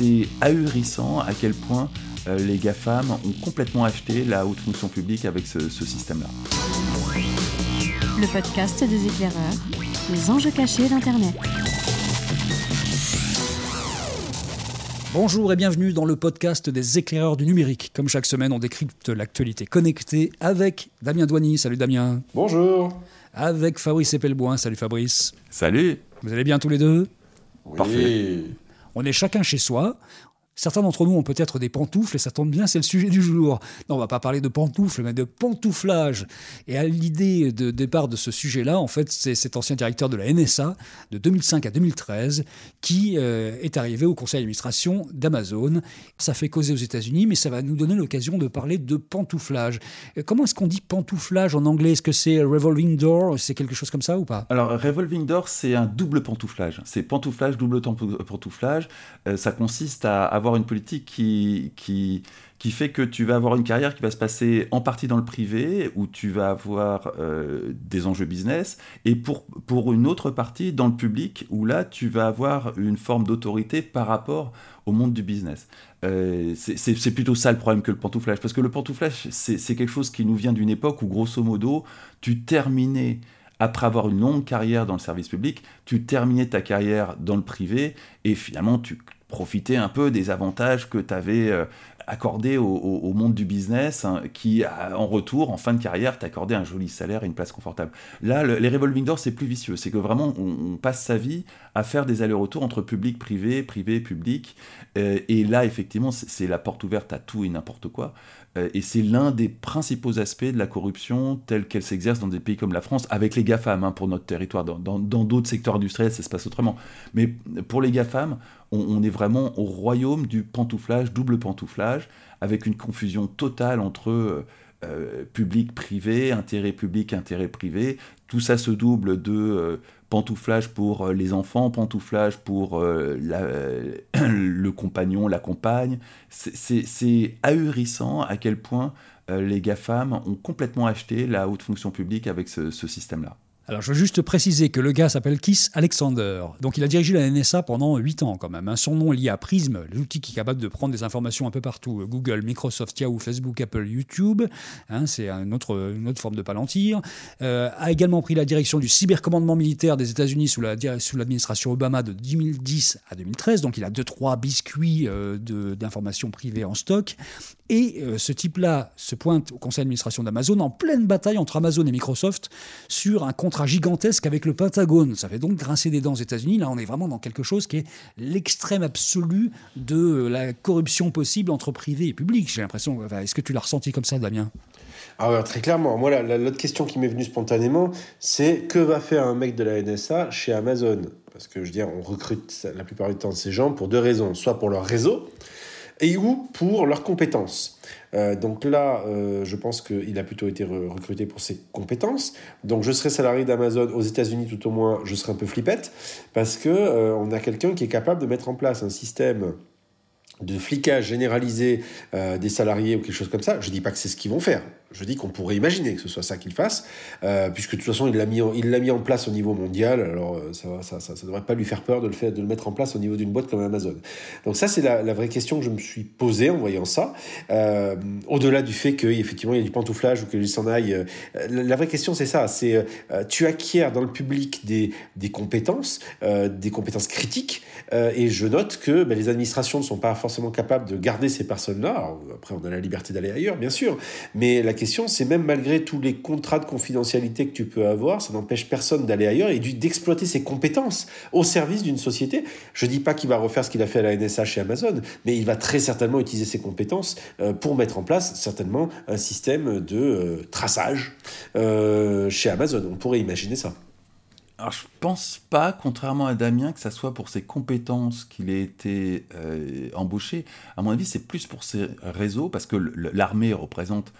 c'est ahurissant à quel point euh, les GAFAM ont complètement acheté la haute fonction publique avec ce, ce système-là. Le podcast des éclaireurs, les enjeux cachés d'Internet. Bonjour et bienvenue dans le podcast des éclaireurs du numérique. Comme chaque semaine, on décrypte l'actualité connectée avec Damien Douany. Salut Damien. Bonjour. Avec Fabrice Epelboin. Salut Fabrice. Salut Vous allez bien tous les deux? Oui. Parfait. On est chacun chez soi. Certains d'entre nous ont peut-être des pantoufles et ça tombe bien, c'est le sujet du jour. Non, on va pas parler de pantoufles, mais de pantouflage. Et à l'idée de départ de ce sujet-là, en fait, c'est cet ancien directeur de la NSA de 2005 à 2013 qui euh, est arrivé au conseil d'administration d'Amazon. Ça fait causer aux États-Unis, mais ça va nous donner l'occasion de parler de pantouflage. Euh, Comment est-ce qu'on dit pantouflage en anglais? Est-ce que c'est revolving door? C'est quelque chose comme ça ou pas? Alors, Revolving Door, c'est un double pantouflage. C'est pantouflage, double pantouflage. Euh, ça consiste à avoir une politique qui, qui, qui fait que tu vas avoir une carrière qui va se passer en partie dans le privé, où tu vas avoir euh, des enjeux business, et pour, pour une autre partie dans le public, où là, tu vas avoir une forme d'autorité par rapport au monde du business. Euh, c'est plutôt ça le problème que le pantouflage, parce que le pantouflage, c'est quelque chose qui nous vient d'une époque où, grosso modo, tu terminais après avoir une longue carrière dans le service public, tu terminais ta carrière dans le privé et finalement tu profitais un peu des avantages que tu avais euh, accordés au, monde du business hein, qui, en retour, en fin de carrière, t'accordait un joli salaire et une place confortable. Là, le- les revolving doors, c'est plus vicieux. C'est que vraiment, on, passe sa vie à faire des allers-retours entre public, privé, privé, public. Euh, et là, effectivement, c'est la porte ouverte à tout et n'importe quoi. Euh, et c'est l'un des principaux aspects de la corruption telle qu'elle s'exerce dans des pays comme la France, avec les GAFAM hein, pour notre territoire. Dans d'autres secteurs industriels, ça se passe autrement. Mais pour les GAFAM, on, on est vraiment au royaume du pantouflage, double pantouflage, avec une confusion totale entre euh, euh, public, privé, intérêt public, intérêt privé. Tout ça se double de pantouflage pour euh, les enfants, pantouflage pour euh, euh, le compagnon, la compagne. C'est- ahurissant à quel point les GAFAM ont complètement acheté la haute fonction publique avec ce système-là. Alors, je veux juste préciser que le gars s'appelle Kiss Alexander. Donc, il a dirigé la NSA pendant 8 ans quand même. hein. Son nom est lié à Prism, l'outil qui est capable de prendre des informations un peu partout. Google, Microsoft, Yahoo, Facebook, Apple, YouTube. Hein, c'est une autre forme de palantir. Euh, a également pris la direction du cybercommandement militaire des États-Unis sous l'administration Obama de 2010 à 2013. Donc, il a deux trois biscuits euh, d'informations privées en stock. Et euh, ce type-là se pointe au conseil d'administration d'Amazon en pleine bataille entre Amazon et Microsoft sur un contrat gigantesque avec le Pentagone. Ça fait donc grincer des dents aux États-Unis. Là, on est vraiment dans quelque chose qui est l'extrême absolu de la corruption possible entre privé et public. J'ai l'impression. Est-ce que tu l'as ressenti comme ça, Damien? Ah très clairement. Moi, la- la- l'autre question qui m'est venue spontanément, c'est que va faire un mec de la NSA chez Amazon? Parce que je veux dire, on recrute la plupart du temps ces gens pour deux raisons. Soit pour leur réseau, et ou pour leurs compétences. Euh, donc là, euh, je pense qu'il a plutôt été re- recruté pour ses compétences. Donc je serai salarié d'Amazon aux États-Unis, tout au moins, je serai un peu flippette, parce que euh, on a quelqu'un qui est capable de mettre en place un système de flicage généralisé des salariés ou quelque chose comme ça. Je dis pas que c'est ce qu'ils vont faire. Je dis qu'on pourrait imaginer que ce soit ça qu'ils fassent, euh, puisque de toute façon il l'a mis, en- mis en place au niveau mondial. Alors euh, ça, va- ça, ça, ça devrait pas lui faire peur de le faire, de le mettre en place au niveau d'une boîte comme Amazon. Donc ça c'est la, vraie question que je me suis posée en voyant ça. Euh, au-delà du fait qu'effectivement il y a du pantouflage ou qu'il s'en aille, la, vraie question c'est ça. C'est tu acquiers dans le public des, des compétences, des compétences critiques, et je note que ben, les administrations ne sont pas forcément capables de garder ces personnes-là. Après, on a la liberté d'aller ailleurs, bien sûr. Mais la c'est même malgré tous les contrats de confidentialité que tu peux avoir, ça n'empêche personne d'aller ailleurs et d'exploiter ses compétences au service d'une société. Je dis pas qu'il va refaire ce qu'il a fait à la NSA chez Amazon, mais il va très certainement utiliser ses compétences euh, pour mettre en place certainement un système de euh, traçage euh, chez Amazon. On pourrait imaginer ça. Alors, je pense pas, contrairement à Damien, que ça soit pour ses compétences qu'il ait été embauché. À mon avis, c'est plus pour ses réseaux, parce que l'armée représente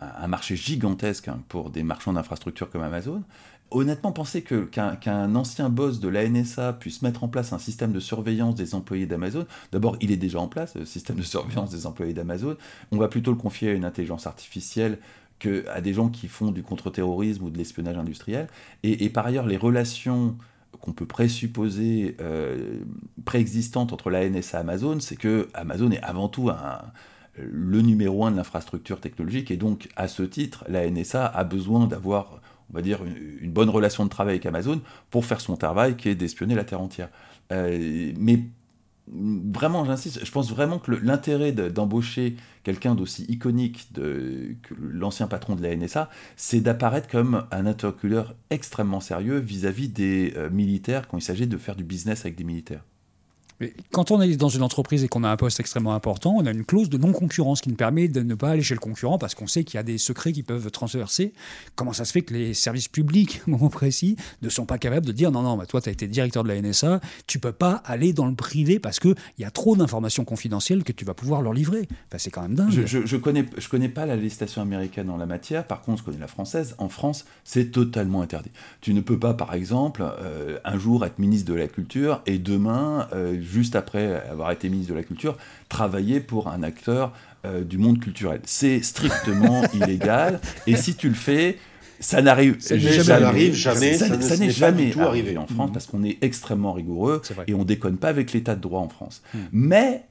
un, marché gigantesque hein, pour des marchands d'infrastructures comme Amazon. Honnêtement, penser que- qu'un qu'un ancien boss de la NSA puisse mettre en place un système de surveillance des employés d'Amazon, d'abord, il est déjà en place, le système de surveillance des employés d'Amazon. On va plutôt le confier à une intelligence artificielle que à des gens qui font du contre-terrorisme ou de l'espionnage industriel. Et, par ailleurs, les relations qu'on peut présupposer euh, préexistante entre la NSA et Amazon, c'est que Amazon est avant tout un, le numéro un de l'infrastructure technologique, et donc à ce titre, la NSA a besoin d'avoir, on va dire, une, bonne relation de travail avec Amazon pour faire son travail, qui est d'espionner la Terre entière. Euh, mais vraiment, j'insiste, je pense vraiment que l'intérêt d'embaucher quelqu'un d'aussi iconique que l'ancien patron de la NSA, c'est d'apparaître comme un interlocuteur extrêmement sérieux vis-à-vis des euh, militaires quand il s'agit de faire du business avec des militaires quand on est dans une entreprise et qu'on a un poste extrêmement important, on a une clause de non-concurrence qui nous permet de ne pas aller chez le concurrent parce qu'on sait qu'il y a des secrets qui peuvent transverser. Comment ça se fait que les services publics, au moment précis, ne sont pas capables de dire non, non, bah, toi, tu as été directeur de la NSA, tu peux pas aller dans le privé parce qu'il y a trop d'informations confidentielles que tu vas pouvoir leur livrer. c'est quand même dingue. Je, je connais pas la législation américaine en la matière, par contre, je connais la française. En France, c'est totalement interdit. Tu ne peux pas, par exemple, euh, un jour être ministre de la Culture et demain, euh, juste après avoir été ministre de la Culture, travailler pour un acteur euh, du monde culturel. C'est strictement illégal. Et si tu le fais, ça n'arrive jamais. Ça jamais. Ça, n'est jamais tout arrivé en France parce qu'on est extrêmement rigoureux et on déconne pas avec l'état de droit en France. Mmh. Mais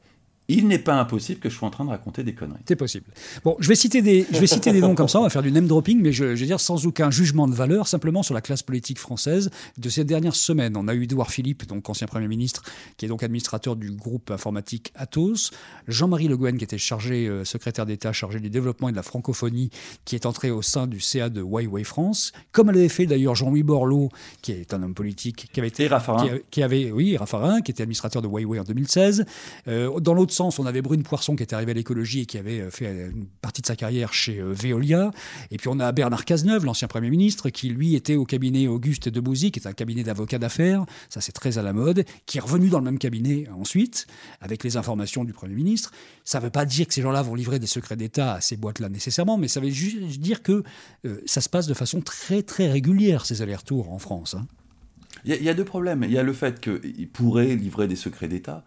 il n'est pas impossible que je sois en train de raconter des conneries. C'est possible. Bon, je vais citer des, je vais citer des noms comme ça, on va faire du name dropping, mais je, je, veux dire sans aucun jugement de valeur, simplement sur la classe politique française de ces dernières semaines. On a eu Edouard Philippe, donc ancien Premier ministre, qui est donc administrateur du groupe informatique Atos, Jean-Marie Le Guen, qui était chargé, euh, secrétaire d'État chargé du développement et de la francophonie, qui est entré au sein du CA de Huawei France, comme l'avait fait d'ailleurs Jean-Louis Borloo, qui est un homme politique, qui avait été... Et Raffarin. Qui, avait, oui, Raffarin, qui était administrateur de Huawei en 2016. Euh, dans l'autre on avait Brune Poisson qui était arrivée à l'écologie et qui avait euh, fait euh, une partie de sa carrière chez euh, Veolia. Et puis on a Bernard Cazeneuve, l'ancien Premier ministre, qui lui était au cabinet Auguste Debouzy, qui est un cabinet d'avocats d'affaires, ça c'est très à la mode, qui est revenu dans le même cabinet ensuite, avec les informations du Premier ministre. Ça ne veut pas dire que ces gens-là vont livrer des secrets d'État à ces boîtes-là nécessairement, mais ça veut juste dire que ça se passe de façon très très régulière, ces allers-retours en France. Hein. Il y, a deux problèmes. Il y a le fait qu'ils pourraient livrer des secrets d'État.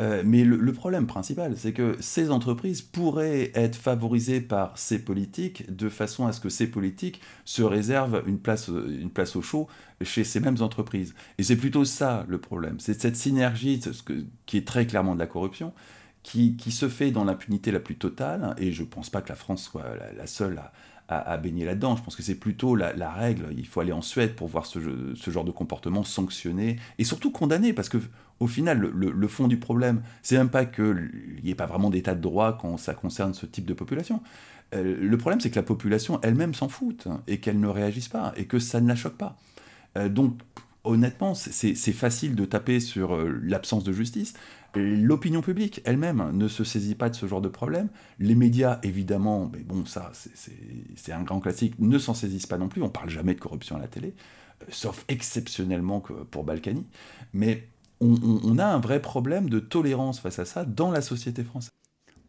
Euh, mais le, problème principal, c'est que ces entreprises pourraient être favorisées par ces politiques de façon à ce que ces politiques se réservent une place, une place au chaud chez ces mêmes entreprises. Et c'est plutôt ça le problème. C'est cette synergie qui est très clairement de la corruption, qui, se fait dans l'impunité la plus totale. Et je ne pense pas que la France soit la, seule à, baigner là-dedans. Je pense que c'est plutôt la, règle. Il faut aller en Suède pour voir ce, genre de comportement sanctionné et surtout condamné, parce que au final, le, fond du problème, c'est même pas qu'il n'y ait pas vraiment d'état de droit quand ça concerne ce type de population. Euh, le problème, c'est que la population elle-même s'en fout et qu'elle ne réagisse pas et que ça ne la choque pas. Euh, donc, honnêtement, c'est facile de taper sur euh, l'absence de justice. L'opinion publique elle-même ne se saisit pas de ce genre de problème. Les médias, évidemment, mais bon, ça, c'est un grand classique, ne s'en saisissent pas non plus. On parle jamais de corruption à la télé, sauf exceptionnellement pour Balkany. Mais on, a un vrai problème de tolérance face à ça dans la société française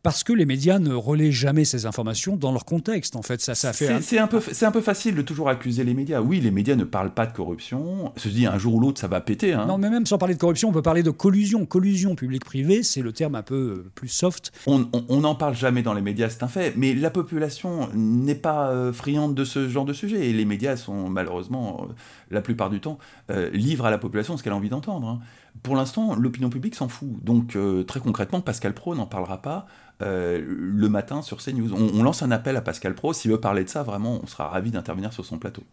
parce que les médias ne relaient jamais ces informations dans leur contexte. En fait, ça, ça fait. C'est un... peu, c'est un peu facile de toujours accuser les médias. Oui, les médias ne parle pas de corruption. Se dit un jour ou l'autre, ça va péter. Hein. Non, mais même sans parler de corruption, on peut parler de collusion. Collusion public-privé, c'est le terme un peu euh, plus soft. On n'en parle jamais dans les médias, c'est un fait. Mais la population n'est pas euh, friande de ce genre de sujet. Et les médias sont malheureusement, euh, la plupart du temps, livrent à la population ce qu'elle a envie d'entendre. Hein. Pour l'instant, l'opinion publique s'en fout. Donc, très concrètement, Pascal Pro n'en parlera pas. Euh, le matin sur CNews. On, on lance un appel à Pascal Pro. S'il veut parler de ça, vraiment, on sera ravi d'intervenir sur son plateau.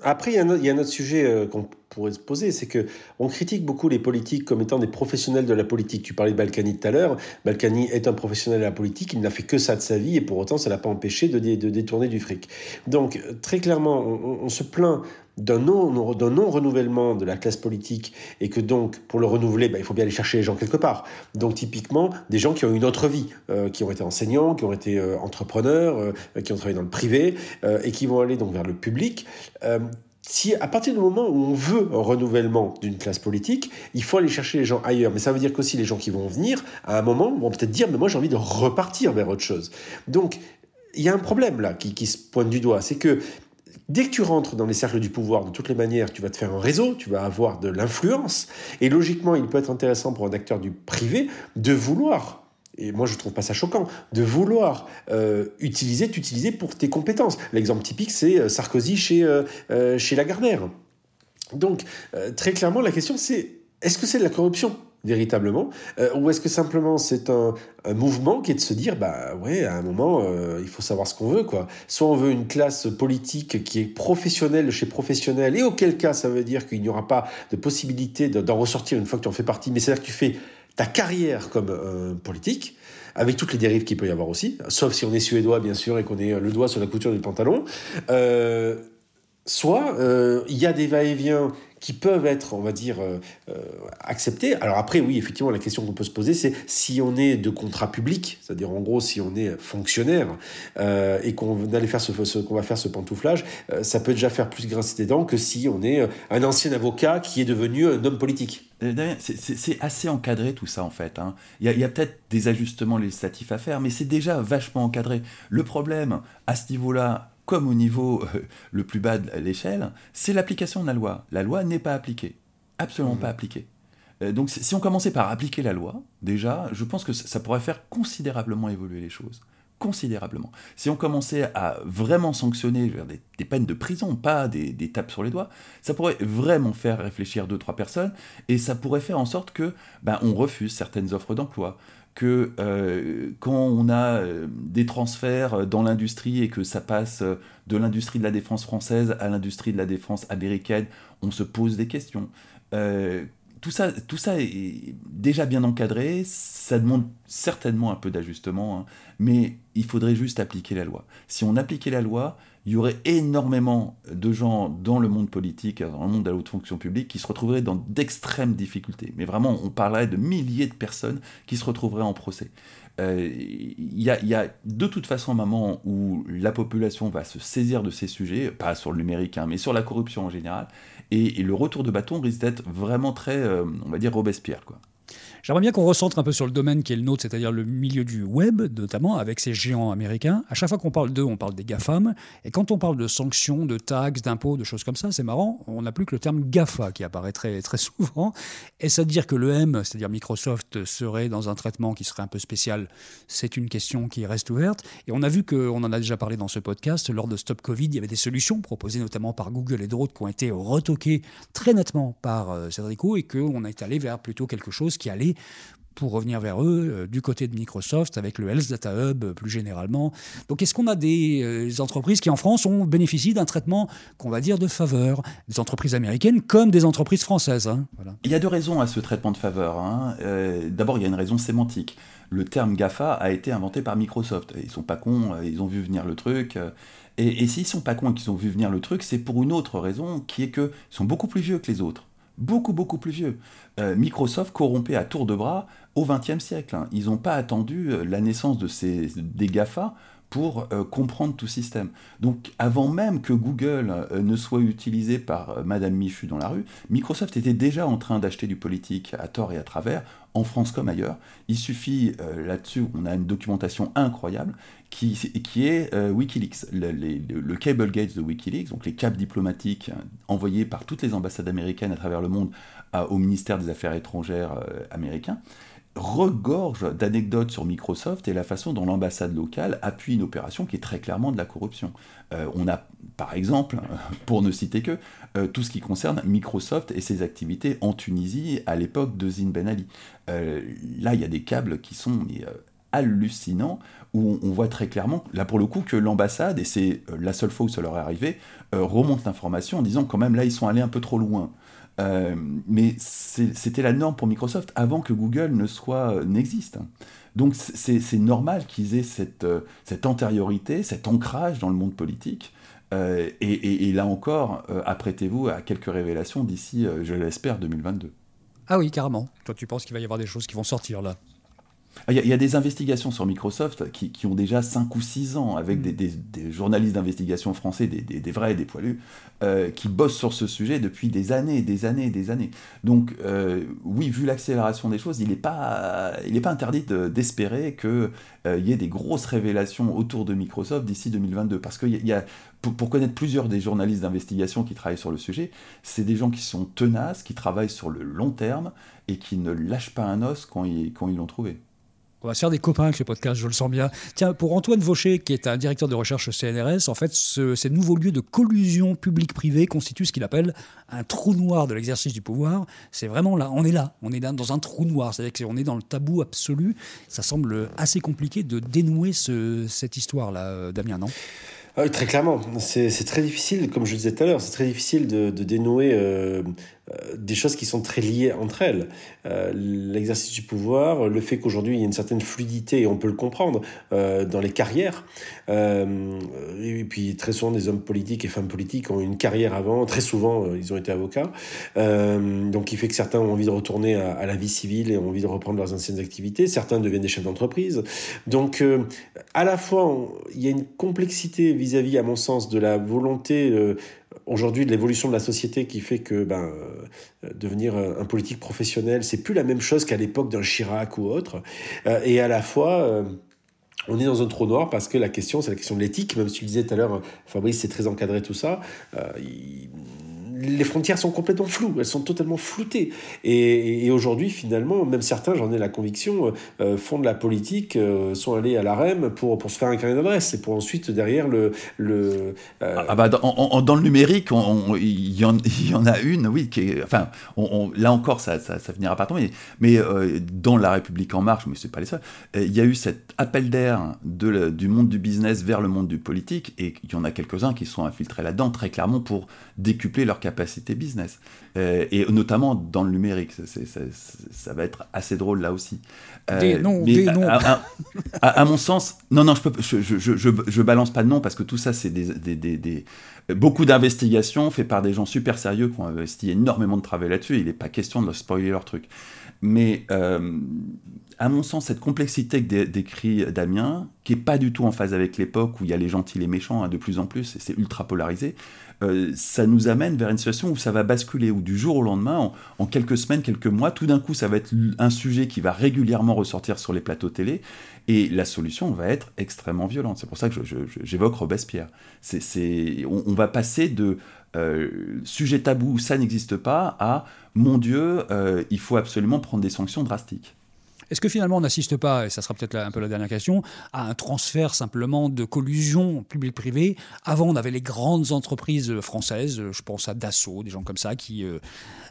Après, il y, a un autre, sujet euh, qu'on pourrait se poser, c'est que on critique beaucoup les politiques comme étant des professionnels de la politique. Tu parlais de Balkany tout à l'heure. Balkany est un professionnel de la politique, il n'a fait que ça de sa vie et pour autant, ça l'a pas empêché de, détourner du fric. Donc, très clairement, on se plaint d'un non-renouvellement de la classe politique et que donc pour le renouveler, ben, il faut bien aller chercher les gens quelque part. Donc typiquement des gens qui ont une autre vie, euh, qui ont été enseignants, qui ont été euh, entrepreneurs, euh, qui ont travaillé dans le privé et qui vont aller donc vers le public. Si à partir du moment où on veut un renouvellement d'une classe politique, il faut aller chercher les gens ailleurs. Mais ça veut dire qu'aussi les gens qui vont venir, à un moment, vont peut-être dire, mais moi j'ai envie de repartir vers autre chose. Donc il y a un problème là qui, qui se pointe du doigt, c'est que Dès que tu rentres dans les cercles du pouvoir, de toutes les manières, tu vas te faire un réseau, tu vas avoir de l'influence. Et logiquement, il peut être intéressant pour un acteur du privé de vouloir et moi je trouve pas ça choquant, de vouloir euh, utiliser, t'utiliser pour tes compétences. L'exemple typique, c'est euh, Sarkozy chez, euh, chez Lagardère. Donc, très clairement, la question c'est est-ce que c'est de la corruption véritablement Ou est-ce que simplement c'est un, mouvement qui est de se dire, bah ouais, à un moment, il faut savoir ce qu'on veut, quoi. Soit on veut une classe politique qui est professionnelle chez professionnel, et auquel cas ça veut dire qu'il n'y aura pas de possibilité d'en ressortir une fois que tu en fais partie, mais c'est-à-dire que tu fais ta carrière comme politique, avec toutes les dérives qu'il peut y avoir aussi, sauf si on est suédois, bien sûr, et qu'on est le doigt sur la couture du pantalon. Euh, soit euh, il y a des va-et-vient qui peuvent être, on va dire, euh, euh, acceptés. Alors après, oui, effectivement, la question qu'on peut se poser, c'est si on est de contrat public, c'est-à-dire en gros, si on est fonctionnaire euh, et qu'on ce, va faire ce pantouflage, ça peut déjà faire plus grincer des dents que si on est un ancien avocat qui est devenu un homme politique. C'est assez encadré tout ça en fait. Hein. Il y a, a peut-être des ajustements législatifs à faire, mais c'est déjà vachement encadré. Le problème à ce niveau-là, comme au niveau euh, le plus bas de l'échelle, c'est l'application de la loi. La loi n'est pas appliquée, absolument mmh. pas appliquée. Euh, donc si on commençait par appliquer la loi, déjà, je pense que ça pourrait faire considérablement évoluer les choses. Considérablement. Si on commençait à vraiment sanctionner des, des peines de prison, pas des, des, tapes sur les doigts, ça pourrait vraiment faire réfléchir deux, trois personnes, et ça pourrait faire en sorte que ben, on refuse certaines offres d'emploi, que euh, quand on a euh, des transferts dans l'industrie et que ça passe de l'industrie de la défense française à l'industrie de la défense américaine, on se pose des questions. Euh, tout, ça, tout ça est déjà bien encadré, ça demande certainement un peu d'ajustement, hein, mais il faudrait juste appliquer la loi. Si on appliquait la loi, il y aurait énormément de gens dans le monde politique, dans le monde de la haute fonction publique, qui se retrouveraient dans d'extrêmes difficultés. Mais vraiment, on parlerait de milliers de personnes qui se retrouveraient en procès. Euh, il y, a de toute façon un moment où la population va se saisir de ces sujets, pas sur le numérique, hein, mais sur la corruption en général, et, le retour de bâton risque d'être vraiment très, euh, on va dire, Robespierre. Quoi. J'aimerais bien qu'on recentre un peu sur le domaine qui est le nôtre, c'est-à-dire le milieu du web, notamment avec ces géants américains. À chaque fois qu'on parle d'eux, on parle des GAFAM. Et quand on parle de sanctions, de taxes, d'impôts, de choses comme ça, c'est marrant, on n'a plus que le terme GAFA qui apparaît très, très souvent. Et ça veut dire que le M, c'est-à-dire Microsoft, serait dans un traitement qui serait un peu spécial C'est une question qui reste ouverte. Et on a vu qu'on en a déjà parlé dans ce podcast, lors de Stop Covid, il y avait des solutions proposées notamment par Google et d'autres qui ont été retoquées très nettement par euh, Cédrico et qu'on été allé vers plutôt quelque chose qui allait pour revenir vers eux, euh, du côté de Microsoft, avec le Health Data Hub euh, plus généralement. Donc est-ce qu'on a des euh, entreprises qui en France ont bénéficié d'un traitement qu'on va dire de faveur? Des entreprises américaines comme des entreprises françaises. Hein, il y a deux raisons à ce traitement de faveur. Hein. D'abord, il y a une raison sémantique. Le terme GAFA a été inventé par Microsoft. Ils sont pas cons, ils ont vu venir le truc. Et, et s'ils sont pas cons et qu'ils ont vu venir le truc, c'est pour une autre raison, qui est qu'ils sont beaucoup plus vieux que les autres beaucoup, beaucoup plus vieux. Euh, Microsoft corrompait à tour de bras au XXe siècle. Hein. Ils n'ont pas attendu euh, la naissance de ces, des GAFA pour euh, comprendre tout système. Donc avant même que Google ne soit utilisé par Madame Michu dans la rue, Microsoft était déjà en train d'acheter du politique à tort et à travers, en France comme ailleurs. Il suffit là-dessus, on a une documentation incroyable qui, est Wikileaks, le, le, cable gate de Wikileaks, donc les câbles diplomatiques envoyés par toutes les ambassades américaines à travers le monde au ministère des Affaires étrangères euh, américain, regorge d'anecdotes sur Microsoft et la façon dont l'ambassade locale appuie une opération qui est très clairement de la corruption. Euh, on a, par exemple, pour ne citer que, euh, tout ce qui concerne Microsoft et ses activités en Tunisie à l'époque de Zine Ben Ali. là, il y a des câbles qui sont hallucinants où on voit très clairement, là pour le coup, que l'ambassade, et c'est la seule fois où ça leur est arrivé, remonte l'information en disant quand même là ils sont allés un peu trop loin. Euh, mais c'était la norme pour Microsoft avant que Google ne soit euh, n'existe. Donc c'est normal qu'ils aient cette, euh, cette antériorité, cet ancrage dans le monde politique. et, là encore, apprêtez-vous à quelques révélations d'ici, je l'espère, 2022. Ah oui, carrément. Toi, tu penses qu'il va y avoir des choses qui vont sortir là? Il y, a des investigations sur Microsoft qui, ont déjà 5 ou 6 ans, avec mm. des, journalistes d'investigation français, des, vrais, des poilus, euh, qui bossent sur ce sujet depuis des années, des années, des années. Donc, euh, oui, vu l'accélération des choses, il n'est pas, pas interdit d'espérer qu'il euh, y ait des grosses révélations autour de Microsoft d'ici 2022. Parce que y a, pour, pour, connaître plusieurs des journalistes d'investigation qui travaillent sur le sujet, c'est des gens qui sont tenaces, qui travaillent sur le long terme et qui ne lâchent pas un os quand ils l'ont trouvé. On va se faire des copains avec ce podcast, je le sens bien. Tiens, pour Antoine Vaucher, qui est un directeur de recherche CNRS, en fait, ce, ces nouveaux lieux de collusion publique-privée constituent ce qu'il appelle un trou noir de l'exercice du pouvoir. C'est vraiment là, on est là, on est dans un trou noir, c'est-à-dire qu'on est dans le tabou absolu. Ça semble assez compliqué de dénouer ce, cette histoire-là, euh, Damien, non? Ah très clairement, c'est très difficile, comme je le disais tout à l'heure, c'est très difficile de, dénouer euh, des choses qui sont très liées entre elles. Euh, l'exercice du pouvoir, le fait qu'aujourd'hui il y a une certaine fluidité, et on peut le comprendre, euh, dans les carrières. et puis très souvent des hommes politiques et femmes politiques ont une carrière avant, très souvent ils ont été avocats. donc il fait que certains ont envie de retourner à, la vie civile et ont envie de reprendre leurs anciennes activités. Certains deviennent des chefs d'entreprise. Donc à la fois il y a une complexité vis-à-vis, -vis, à mon sens, de la volonté aujourd'hui de l'évolution de la société qui fait que ben, euh, devenir un politique professionnel, c'est plus la même chose qu'à l'époque d'un Chirac ou autre. Euh, et à la fois, euh, on est dans un trou noir parce que la question, c'est la question de l'éthique, même si tu disais tout à l'heure, Fabrice, c'est très encadré tout ça les frontières sont complètement floues, elles sont totalement floutées. Et, aujourd'hui, finalement, même certains, j'en ai la conviction, euh, font de la politique, euh, sont allés à l'AREM pour, pour se faire un carnet d'adresse et pour ensuite, derrière, le. le euh, ah bah, dans, le numérique, il y, y, en a une, oui, qui est, enfin, là encore, ça, ça, ça finira par tomber, mais, dans La République En Marche, mais c'est pas les seuls, il y a eu cet appel d'air du monde du business vers le monde du politique, et il y en a quelques-uns qui sont infiltrés là-dedans, très clairement, pour décupler leur capacité business. Euh, et notamment dans le numérique. ça va être assez drôle là aussi. Euh, non, mais à, mon sens, non, non, je, peux, je, je, je, balance pas de nom parce que tout ça, c'est des, des, des, beaucoup d'investigations faites par des gens super sérieux qui ont investi énormément de travail là-dessus. Il n'est pas question de leur spoiler leur truc. Mais euh, à mon sens, cette complexité que décrit Damien, qui est pas du tout en phase avec l'époque où il y a les gentils et les méchants hein, de plus en plus, et c'est ultra polarisé, euh, ça nous amène vers une situation où ça va basculer, où du jour au lendemain, en, quelques semaines, quelques mois, tout d'un coup, ça va être un sujet qui va régulièrement ressortir sur les plateaux télé, et la solution va être extrêmement violente. C'est pour ça que j'évoque Robespierre. On, va passer de euh, sujet tabou, ça n'existe pas, à mon Dieu, euh, il faut absolument prendre des sanctions drastiques. Est-ce que finalement on n'assiste pas, et ça sera peut-être un peu la dernière question, à un transfert simplement de collusion public-privé? Avant, on avait les grandes entreprises françaises, je pense à Dassault, des gens comme ça, qui euh,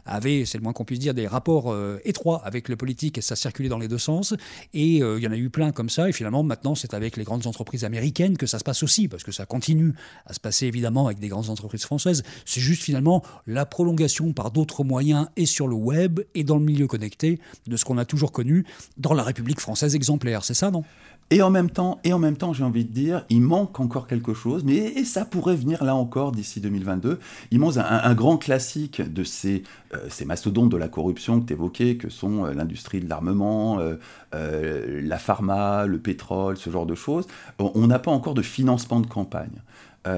avaient, c'est le moins qu'on puisse dire, des rapports euh, étroits avec le politique et ça circulait dans les deux sens. Et euh, il y en a eu plein comme ça. Et finalement, maintenant, c'est avec les grandes entreprises américaines que ça se passe aussi, parce que ça continue à se passer évidemment avec des grandes entreprises françaises. C'est juste finalement la prolongation par d'autres moyens et sur le web et dans le milieu connecté de ce qu'on a toujours connu dans la République française exemplaire, c'est ça, non? Et en même temps, et en même temps, j'ai envie de dire, il manque encore quelque chose, mais et ça pourrait venir là encore d'ici 2022. Il manque un, grand classique de ces, euh, ces mastodontes de la corruption que tu évoquais, que sont euh, l'industrie de l'armement, euh, la pharma, le pétrole, ce genre de choses. On n'a pas encore de financement de campagne.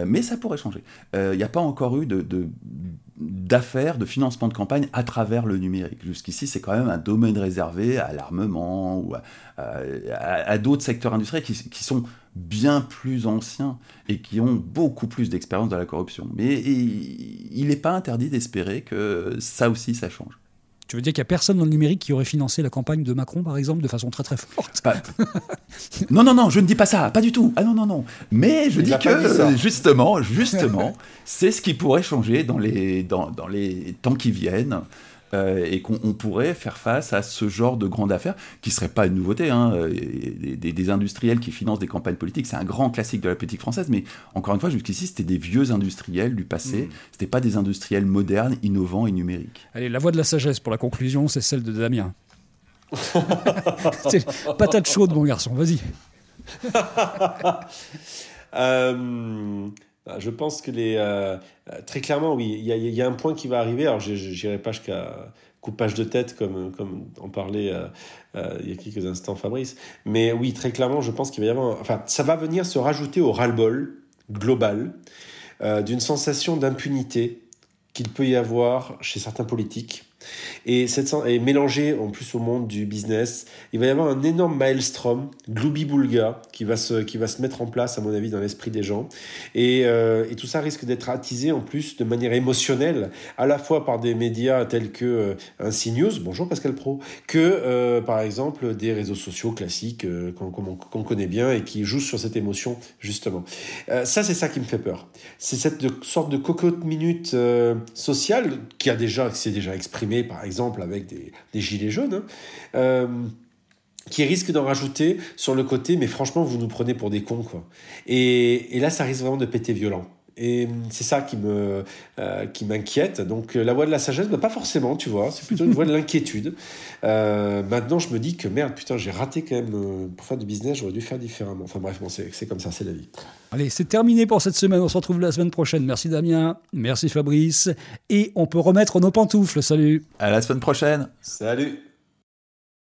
Mais ça pourrait changer. Il n'y a pas encore eu d'affaires, de financement de campagne à travers le numérique. Jusqu'ici, c'est quand même un domaine réservé à l'armement ou à, d'autres secteurs industriels qui, sont bien plus anciens et qui ont beaucoup plus d'expérience de la corruption. Mais il n'est pas interdit d'espérer que ça aussi, ça change. Tu veux dire qu'il n'y a personne dans le numérique qui aurait financé la campagne de Macron, par exemple, de façon très très forte Non, non, non, je ne dis pas ça, pas du tout. Ah non, non, non. Mais je dis que, justement, justement, c'est ce qui pourrait changer dans les, dans, dans les temps qui viennent. Euh, et qu'on pourrait faire face à ce genre de grande affaire qui ne serait pas une nouveauté. Hein. Euh, des, industriels qui financent des campagnes politiques, c'est un grand classique de la politique française, mais encore une fois, jusqu'ici, c'était des vieux industriels du passé, mmh. c'était pas des industriels modernes, innovants et numériques. Allez, la voix de la sagesse pour la conclusion, c'est celle de Damien. patate chaude, mon garçon, vas-y. euh... Bah, je pense que les. Euh, euh, très clairement, oui, il y, a, un point qui va arriver. Alors, je n'irai pas jusqu'à coupage de tête, comme, comme en parlait euh, il y a quelques instants Fabrice. Mais oui, très clairement, je pense qu'il va y avoir. Enfin, ça va venir se rajouter au ras-le-bol global d'une sensation d'impunité qu'il peut y avoir chez certains politiques Et, cette, et mélangé en plus au monde du business, il va y avoir un énorme maelstrom, Glooby Boulga, qui va, se, qui va se mettre en place, à mon avis, dans l'esprit des gens. Et, euh, et, tout ça risque d'être attisé en plus de manière émotionnelle, à la fois par des médias tels que euh, un CNews, bonjour Pascal Pro, que euh, par exemple des réseaux sociaux classiques euh, qu'on connaît bien et qui jouent sur cette émotion, justement. Ça, c'est ça qui me fait peur. C'est cette sorte de cocotte minute sociale qui a déjà, qui s'est déjà exprimée, par exemple, avec des, gilets jaunes. Hein. Euh, qui risque d'en rajouter sur le côté, mais franchement, vous nous prenez pour des cons, quoi. Et, et là, ça risque vraiment de péter violent. Et c'est ça qui me euh, qui m'inquiète. Donc euh, la voix de la sagesse, bah, pas forcément, tu vois. C'est plutôt une voix de l'inquiétude. Euh, maintenant, je me dis que merde, putain, j'ai raté quand même euh, pour faire du business. J'aurais dû faire différemment. Enfin bref, bon, c'est comme ça, c'est la vie. Allez, c'est terminé pour cette semaine. On se retrouve la semaine prochaine. Merci Damien, merci Fabrice, et on peut remettre nos pantoufles. Salut. À la semaine prochaine. Salut.